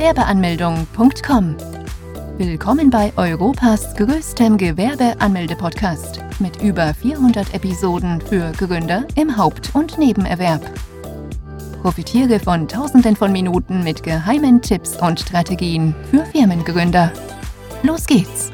Gewerbeanmeldung.com. Willkommen bei Europas größtem Gewerbeanmelde-Podcast mit über 400 Episoden für Gründer im Haupt- und Nebenerwerb. Profitiere von Tausenden von Minuten mit geheimen Tipps und Strategien für Firmengründer. Los geht's!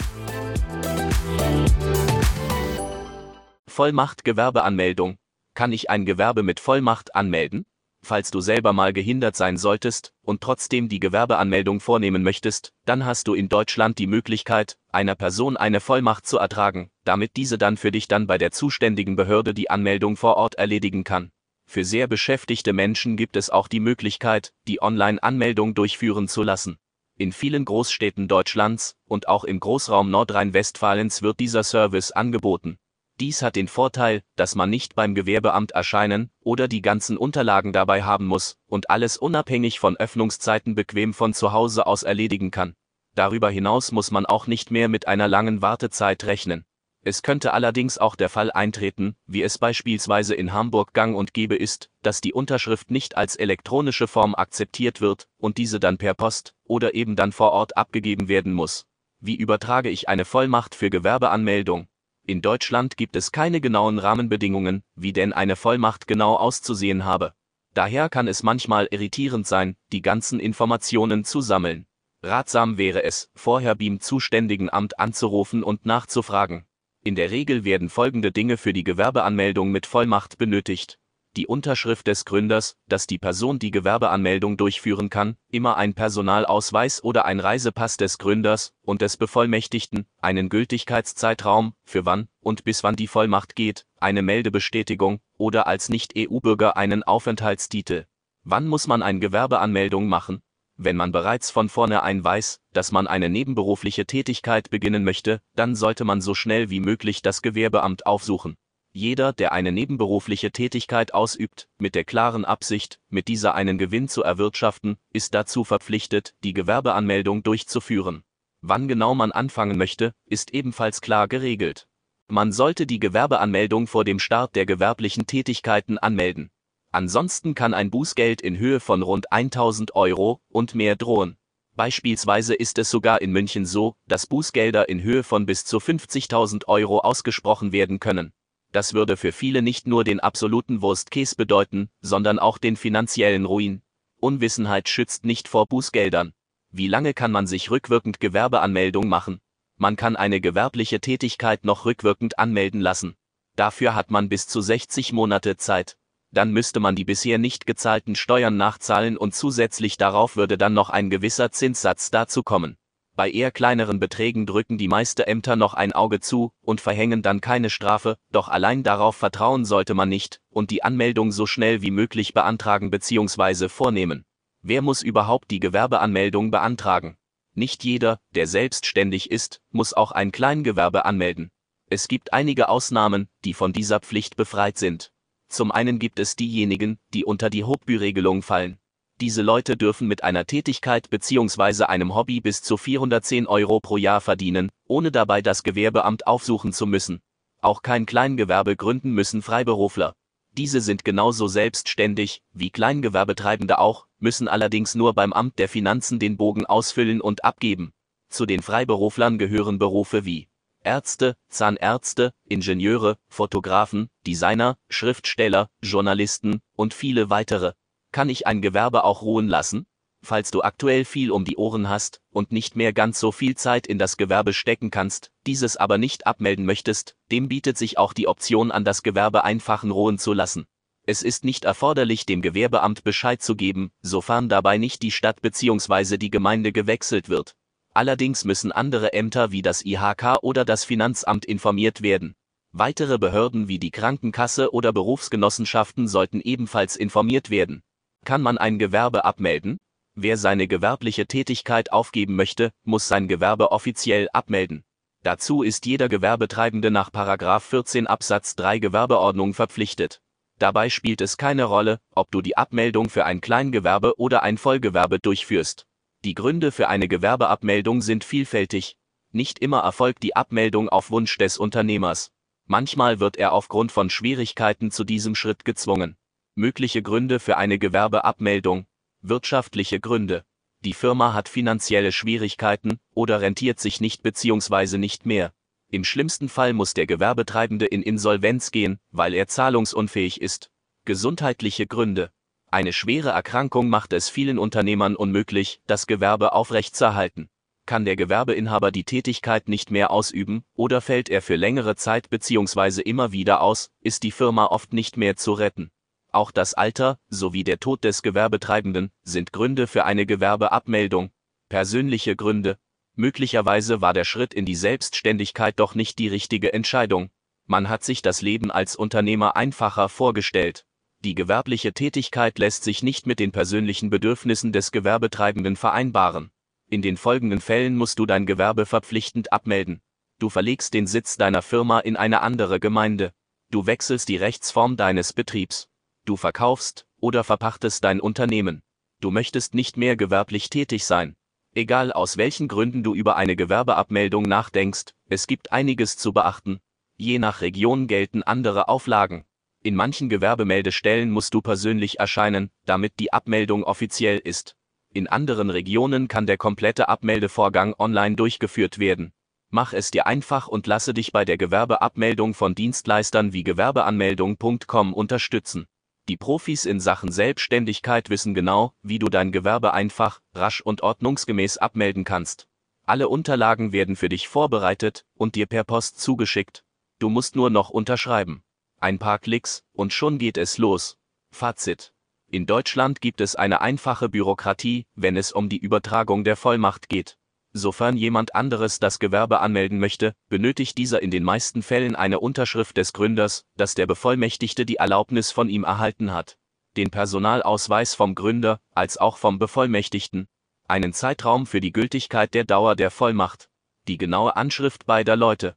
Vollmacht Gewerbeanmeldung. Kann ich ein Gewerbe mit Vollmacht anmelden? Falls du selber mal gehindert sein solltest und trotzdem die Gewerbeanmeldung vornehmen möchtest, dann hast du in Deutschland die Möglichkeit, einer Person eine Vollmacht zu ertragen, damit diese dann für dich dann bei der zuständigen Behörde die Anmeldung vor Ort erledigen kann. Für sehr beschäftigte Menschen gibt es auch die Möglichkeit, die Online-Anmeldung durchführen zu lassen. In vielen Großstädten Deutschlands und auch im Großraum Nordrhein-Westfalens wird dieser Service angeboten. Dies hat den Vorteil, dass man nicht beim Gewerbeamt erscheinen oder die ganzen Unterlagen dabei haben muss und alles unabhängig von Öffnungszeiten bequem von zu Hause aus erledigen kann. Darüber hinaus muss man auch nicht mehr mit einer langen Wartezeit rechnen. Es könnte allerdings auch der Fall eintreten, wie es beispielsweise in Hamburg gang und gäbe ist, dass die Unterschrift nicht als elektronische Form akzeptiert wird und diese dann per Post oder eben dann vor Ort abgegeben werden muss. Wie übertrage ich eine Vollmacht für Gewerbeanmeldung? In Deutschland gibt es keine genauen Rahmenbedingungen, wie denn eine Vollmacht genau auszusehen habe. Daher kann es manchmal irritierend sein, die ganzen Informationen zu sammeln. Ratsam wäre es, vorher beim zuständigen Amt anzurufen und nachzufragen. In der Regel werden folgende Dinge für die Gewerbeanmeldung mit Vollmacht benötigt die Unterschrift des Gründers, dass die Person die Gewerbeanmeldung durchführen kann, immer ein Personalausweis oder ein Reisepass des Gründers und des Bevollmächtigten, einen Gültigkeitszeitraum, für wann und bis wann die Vollmacht geht, eine Meldebestätigung oder als Nicht-EU-Bürger einen Aufenthaltstitel. Wann muss man eine Gewerbeanmeldung machen? Wenn man bereits von vornherein weiß, dass man eine nebenberufliche Tätigkeit beginnen möchte, dann sollte man so schnell wie möglich das Gewerbeamt aufsuchen. Jeder, der eine nebenberufliche Tätigkeit ausübt, mit der klaren Absicht, mit dieser einen Gewinn zu erwirtschaften, ist dazu verpflichtet, die Gewerbeanmeldung durchzuführen. Wann genau man anfangen möchte, ist ebenfalls klar geregelt. Man sollte die Gewerbeanmeldung vor dem Start der gewerblichen Tätigkeiten anmelden. Ansonsten kann ein Bußgeld in Höhe von rund 1000 Euro und mehr drohen. Beispielsweise ist es sogar in München so, dass Bußgelder in Höhe von bis zu 50.000 Euro ausgesprochen werden können. Das würde für viele nicht nur den absoluten Worst Case bedeuten, sondern auch den finanziellen Ruin. Unwissenheit schützt nicht vor Bußgeldern. Wie lange kann man sich rückwirkend Gewerbeanmeldung machen? Man kann eine gewerbliche Tätigkeit noch rückwirkend anmelden lassen. Dafür hat man bis zu 60 Monate Zeit. Dann müsste man die bisher nicht gezahlten Steuern nachzahlen und zusätzlich darauf würde dann noch ein gewisser Zinssatz dazu kommen. Bei eher kleineren Beträgen drücken die meisten Ämter noch ein Auge zu und verhängen dann keine Strafe, doch allein darauf vertrauen sollte man nicht und die Anmeldung so schnell wie möglich beantragen bzw. vornehmen. Wer muss überhaupt die Gewerbeanmeldung beantragen? Nicht jeder, der selbstständig ist, muss auch ein Kleingewerbe anmelden. Es gibt einige Ausnahmen, die von dieser Pflicht befreit sind. Zum einen gibt es diejenigen, die unter die Hochbüregelung fallen. Diese Leute dürfen mit einer Tätigkeit bzw. einem Hobby bis zu 410 Euro pro Jahr verdienen, ohne dabei das Gewerbeamt aufsuchen zu müssen. Auch kein Kleingewerbe gründen müssen Freiberufler. Diese sind genauso selbstständig wie Kleingewerbetreibende auch, müssen allerdings nur beim Amt der Finanzen den Bogen ausfüllen und abgeben. Zu den Freiberuflern gehören Berufe wie Ärzte, Zahnärzte, Ingenieure, Fotografen, Designer, Schriftsteller, Journalisten und viele weitere. Kann ich ein Gewerbe auch ruhen lassen? Falls du aktuell viel um die Ohren hast und nicht mehr ganz so viel Zeit in das Gewerbe stecken kannst, dieses aber nicht abmelden möchtest, dem bietet sich auch die Option an, das Gewerbe einfachen ruhen zu lassen. Es ist nicht erforderlich, dem Gewerbeamt Bescheid zu geben, sofern dabei nicht die Stadt bzw. die Gemeinde gewechselt wird. Allerdings müssen andere Ämter wie das IHK oder das Finanzamt informiert werden. Weitere Behörden wie die Krankenkasse oder Berufsgenossenschaften sollten ebenfalls informiert werden. Kann man ein Gewerbe abmelden? Wer seine gewerbliche Tätigkeit aufgeben möchte, muss sein Gewerbe offiziell abmelden. Dazu ist jeder Gewerbetreibende nach 14 Absatz 3 Gewerbeordnung verpflichtet. Dabei spielt es keine Rolle, ob du die Abmeldung für ein Kleingewerbe oder ein Vollgewerbe durchführst. Die Gründe für eine Gewerbeabmeldung sind vielfältig. Nicht immer erfolgt die Abmeldung auf Wunsch des Unternehmers. Manchmal wird er aufgrund von Schwierigkeiten zu diesem Schritt gezwungen. Mögliche Gründe für eine Gewerbeabmeldung. Wirtschaftliche Gründe. Die Firma hat finanzielle Schwierigkeiten oder rentiert sich nicht bzw. nicht mehr. Im schlimmsten Fall muss der Gewerbetreibende in Insolvenz gehen, weil er zahlungsunfähig ist. Gesundheitliche Gründe. Eine schwere Erkrankung macht es vielen Unternehmern unmöglich, das Gewerbe aufrechtzuerhalten. Kann der Gewerbeinhaber die Tätigkeit nicht mehr ausüben oder fällt er für längere Zeit bzw. immer wieder aus, ist die Firma oft nicht mehr zu retten. Auch das Alter sowie der Tod des Gewerbetreibenden sind Gründe für eine Gewerbeabmeldung. Persönliche Gründe. Möglicherweise war der Schritt in die Selbstständigkeit doch nicht die richtige Entscheidung. Man hat sich das Leben als Unternehmer einfacher vorgestellt. Die gewerbliche Tätigkeit lässt sich nicht mit den persönlichen Bedürfnissen des Gewerbetreibenden vereinbaren. In den folgenden Fällen musst du dein Gewerbe verpflichtend abmelden. Du verlegst den Sitz deiner Firma in eine andere Gemeinde. Du wechselst die Rechtsform deines Betriebs. Du verkaufst oder verpachtest dein Unternehmen. Du möchtest nicht mehr gewerblich tätig sein. Egal aus welchen Gründen du über eine Gewerbeabmeldung nachdenkst, es gibt einiges zu beachten. Je nach Region gelten andere Auflagen. In manchen Gewerbemeldestellen musst du persönlich erscheinen, damit die Abmeldung offiziell ist. In anderen Regionen kann der komplette Abmeldevorgang online durchgeführt werden. Mach es dir einfach und lasse dich bei der Gewerbeabmeldung von Dienstleistern wie Gewerbeanmeldung.com unterstützen. Die Profis in Sachen Selbstständigkeit wissen genau, wie du dein Gewerbe einfach, rasch und ordnungsgemäß abmelden kannst. Alle Unterlagen werden für dich vorbereitet und dir per Post zugeschickt. Du musst nur noch unterschreiben. Ein paar Klicks und schon geht es los. Fazit. In Deutschland gibt es eine einfache Bürokratie, wenn es um die Übertragung der Vollmacht geht. Sofern jemand anderes das Gewerbe anmelden möchte, benötigt dieser in den meisten Fällen eine Unterschrift des Gründers, dass der Bevollmächtigte die Erlaubnis von ihm erhalten hat. Den Personalausweis vom Gründer, als auch vom Bevollmächtigten. Einen Zeitraum für die Gültigkeit der Dauer der Vollmacht. Die genaue Anschrift beider Leute.